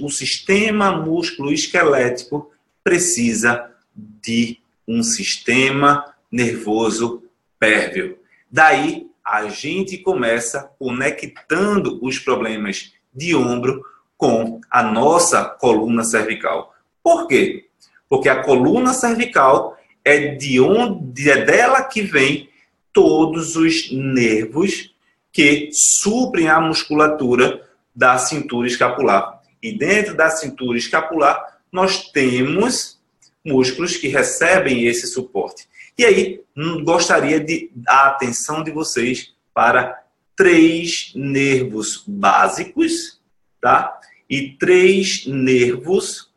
o sistema músculo-esquelético precisa de um sistema nervoso pérvio. Daí a gente começa conectando os problemas de ombro com a nossa coluna cervical. Por quê? Porque a coluna cervical é de onde é dela que vem todos os nervos que suprem a musculatura da cintura escapular. E dentro da cintura escapular, nós temos músculos que recebem esse suporte. E aí, hum, gostaria de dar atenção de vocês para três nervos básicos, tá? E três nervos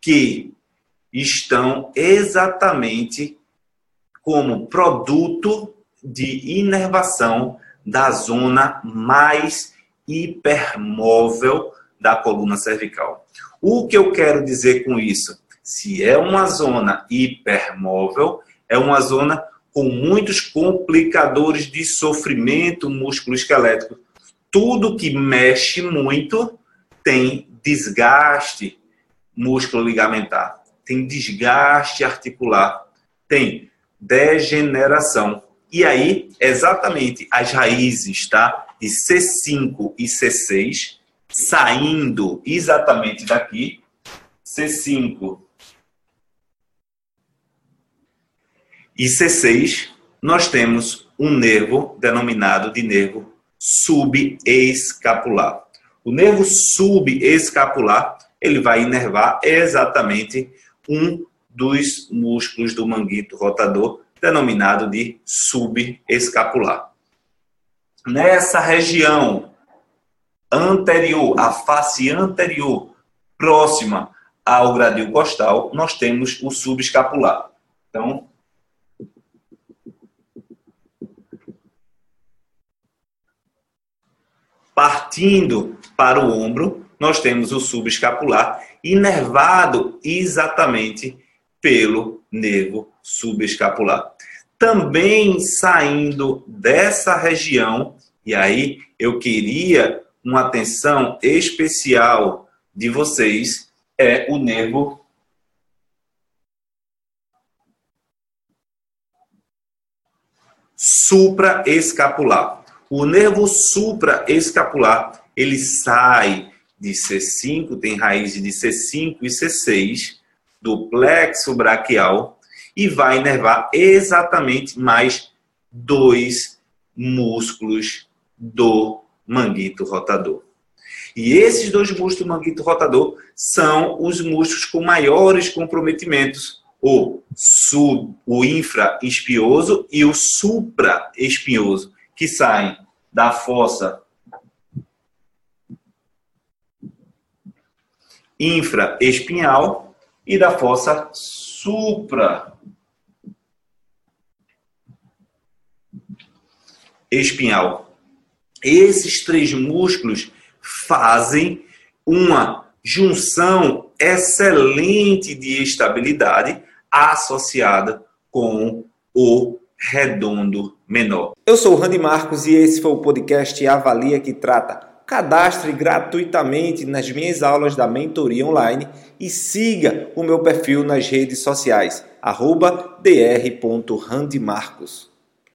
que estão exatamente como produto de inervação da zona mais hipermóvel da coluna cervical. O que eu quero dizer com isso? Se é uma zona hipermóvel, é uma zona com muitos complicadores de sofrimento músculo-esquelético. Tudo que mexe muito tem desgaste músculo-ligamentar, tem desgaste articular, tem degeneração. E aí, exatamente as raízes, tá? De C5 e C6 saindo exatamente daqui, C5 e C6, nós temos um nervo denominado de nervo subescapular. O nervo subescapular, ele vai inervar exatamente um dos músculos do manguito rotador, denominado de subescapular. Nessa região anterior, a face anterior, próxima ao gradil costal, nós temos o subescapular. Então, partindo para o ombro, nós temos o subescapular inervado exatamente pelo nervo subescapular. Também saindo dessa região, e aí eu queria uma atenção especial de vocês é o nervo supraescapular. O nervo supraescapular, ele sai de C5, tem raiz de C5 e C6 do plexo braquial e vai inervar exatamente mais dois músculos do manguito rotador. E esses dois músculos manguito rotador são os músculos com maiores comprometimentos, o sub, o infraespinhoso e o supraespinhoso, que saem da fossa infraespinhal e da fossa supra espinhal. Esses três músculos fazem uma junção excelente de estabilidade associada com o redondo menor. Eu sou o Randy Marcos e esse foi o podcast Avalia que trata. Cadastre gratuitamente nas minhas aulas da mentoria online e siga o meu perfil nas redes sociais, dr.randymarcos.